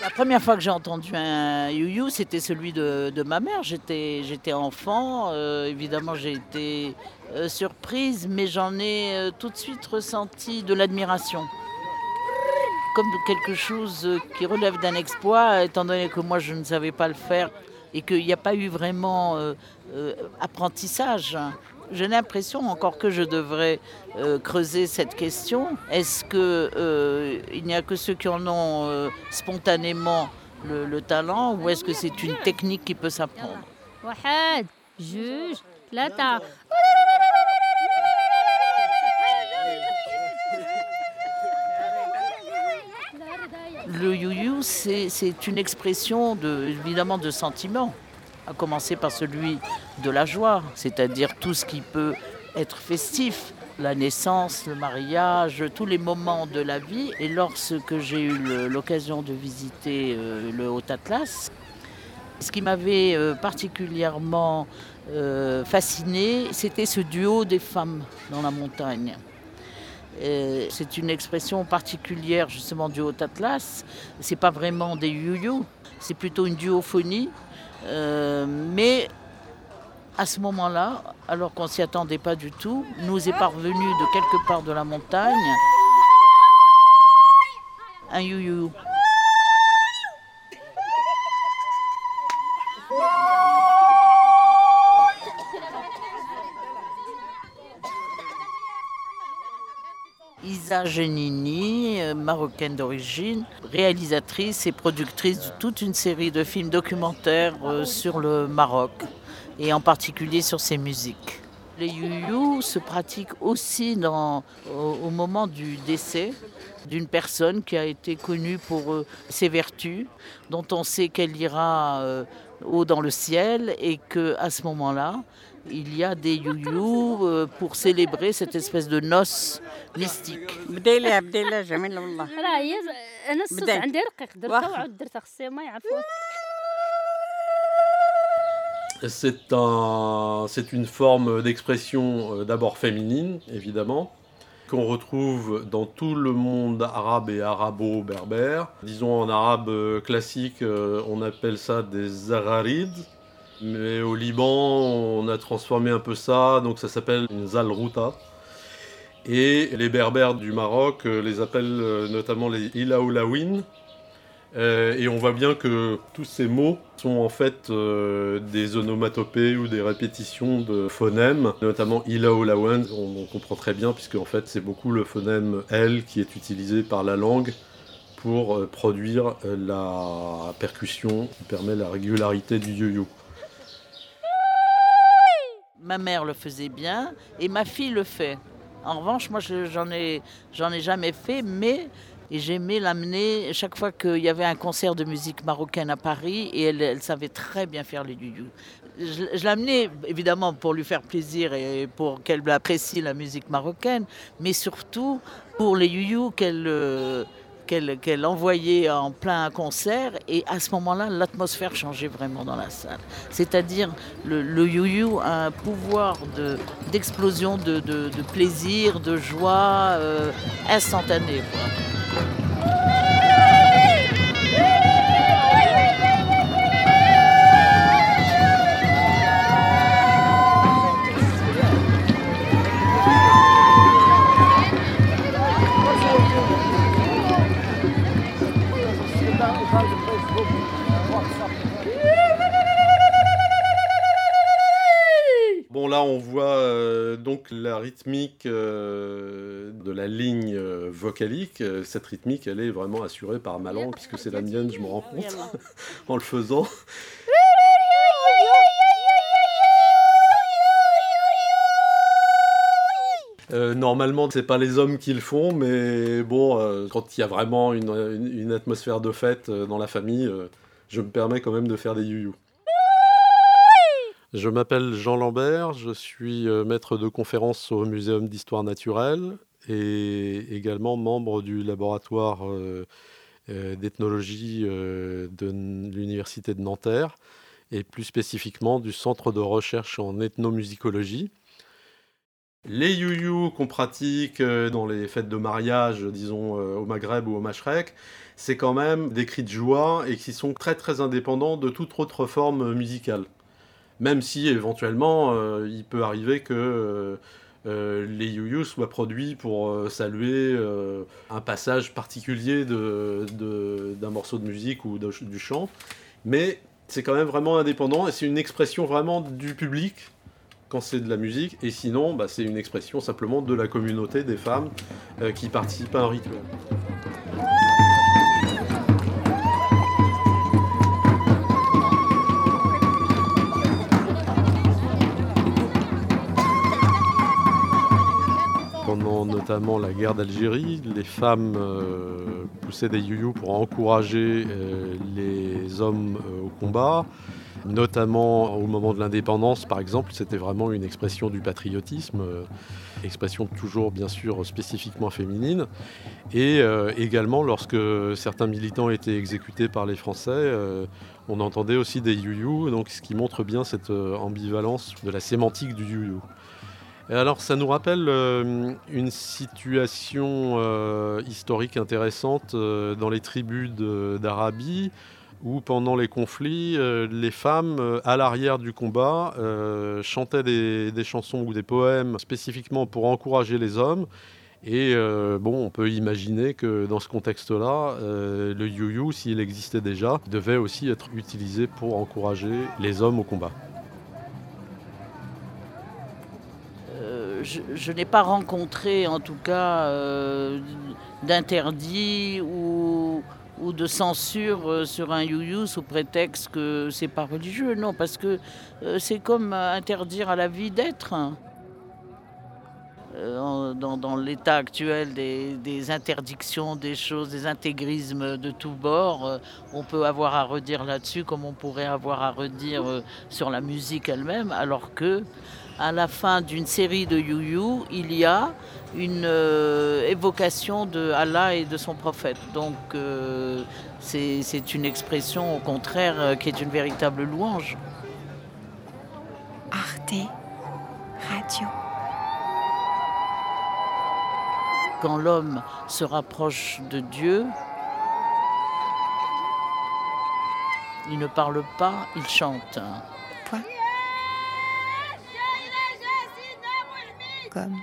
La première fois que j'ai entendu un you c'était celui de, ma mère. J'étais, j'étais enfant. Euh, évidemment, j'ai été euh, surprise, mais j'en ai euh, tout de suite ressenti de l'admiration. Comme quelque chose qui relève d'un exploit, étant donné que moi je ne savais pas le faire et qu'il n'y a pas eu vraiment apprentissage. J'ai l'impression encore que je devrais euh, creuser cette question. Est-ce qu'il euh, n'y a que ceux qui en ont euh, spontanément le, talent ou est-ce que c'est une technique qui peut s'apprendre? Le you-you, c'est une expression de, évidemment de sentiment à commencer par celui de la joie, c'est-à-dire tout ce qui peut être festif, la naissance, le mariage, tous les moments de la vie. Et lorsque j'ai eu l'occasion de visiter euh, le Haut Atlas, ce qui m'avait euh, particulièrement euh, fasciné, c'était ce duo des femmes dans la montagne. C'est une expression particulière justement du Haut Atlas. C'est pas vraiment des you c'est plutôt une duophonie euh, mais à ce moment-là, alors qu'on s'y attendait pas du tout, nous est parvenu de quelque part de la montagne un you-you. Isa Genini, marocaine d'origine, réalisatrice et productrice de toute une série de films documentaires euh, sur le Maroc et en particulier sur ses musiques. Les you se pratiquent aussi au, moment du décès d'une personne qui a été connue pour euh, ses vertus, dont on sait qu'elle ira haut dans le ciel et qu'à ce moment-là, il y a des you euh, pour célébrer cette espèce de noce mystique. C'est un, c'est une forme d'expression euh, d'abord féminine, évidemment, qu'on retrouve dans tout le monde arabe et arabo-berbère. Disons en arabe euh, classique, on appelle ça des ararides, mais au Liban, on a transformé un peu ça, donc ça s'appelle une zalrouta. Et les berbères du Maroc euh, les appellent euh, notamment les ilaoulawin. Euh, et on voit bien que tous ces mots sont en fait des onomatopées ou des répétitions de phonèmes, notamment ilaoulawan, on, on comprend très bien puisque en fait c'est beaucoup le phonème L qui est utilisé par la langue pour produire la percussion qui permet la régularité du yo-yo. Ma mère le faisait bien et ma fille le fait. En revanche, moi, j'en ai, j'en ai jamais fait, mais j'aimais l'amener chaque fois qu'il y avait un concert de musique marocaine à Paris et elle, savait très bien faire les you Je, je l'amenais évidemment pour lui faire plaisir et pour qu'elle apprécie la musique marocaine, mais surtout pour les you qu'elle euh, qu'elle envoyait en plein concert. Et à ce moment-là, l'atmosphère changeait vraiment dans la salle. C'est-à-dire, le, le you a un pouvoir d'explosion de, de, plaisir, de joie euh, instantanée. Là, on voit euh, donc la rythmique euh, de la ligne euh, vocalique. Cette rythmique, elle est vraiment assurée par ma langue, puisque c'est la mienne, je me rends compte en le faisant. normalement, c'est pas les hommes qui le font, mais bon, quand il y a vraiment une, atmosphère de fête dans la famille, je me permets quand même de faire des you je m'appelle Jean Lambert, je suis euh, maître de conférence au Muséum d'histoire naturelle et également membre du laboratoire euh, euh, d'ethnologie de l'Université de Nanterre et plus spécifiquement du Centre de recherche en ethnomusicologie Les you qu'on pratique dans les fêtes de mariage, disons au Maghreb ou au Mashrek, c'est quand même des cris de joie et qui sont très très indépendants de toute autre forme musicale. Même si éventuellement euh, il peut arriver que les you soient produits pour saluer un passage particulier d'un morceau de musique ou du chant. Mais c'est quand même vraiment indépendant et c'est une expression vraiment du public quand c'est de la musique, et sinon, bah, c'est une expression simplement de la communauté des femmes euh, qui participent à un rituel. Notamment la guerre d'Algérie, les femmes euh, poussaient des youyou pour encourager euh, les hommes au combat. Notamment au moment de l'indépendance, par exemple, c'était vraiment une expression du patriotisme, euh, expression toujours bien sûr spécifiquement féminine, et euh, également lorsque certains militants étaient exécutés par les Français, euh, on entendait aussi des you donc ce qui montre bien cette ambivalence de la sémantique du you Alors ça nous rappelle une situation historique intéressante dans les tribus d'Arabie où pendant les conflits, euh, les femmes, euh, à l'arrière du combat, euh, chantaient des, chansons ou des poèmes spécifiquement pour encourager les hommes. Et bon, on peut imaginer que dans ce contexte-là, le you s'il existait déjà, devait aussi être utilisé pour encourager les hommes au combat. Je, n'ai pas rencontré en tout cas d'interdit ou, de censure euh, sur un you sous prétexte que c'est pas religieux. Non, parce que euh, c'est comme interdire à la vie d'être. Euh, dans, l'état actuel des, interdictions, des choses, des intégrismes de tous bords, on peut avoir à redire là-dessus comme on pourrait avoir à redire sur la musique elle-même, alors que à la fin d'une série de you il y a une euh, évocation de Allah et de son prophète. Donc euh, c'est une expression au contraire euh, qui est une véritable louange. Arte Radio. Quand l'homme se rapproche de Dieu, il ne parle pas, il chante. Comme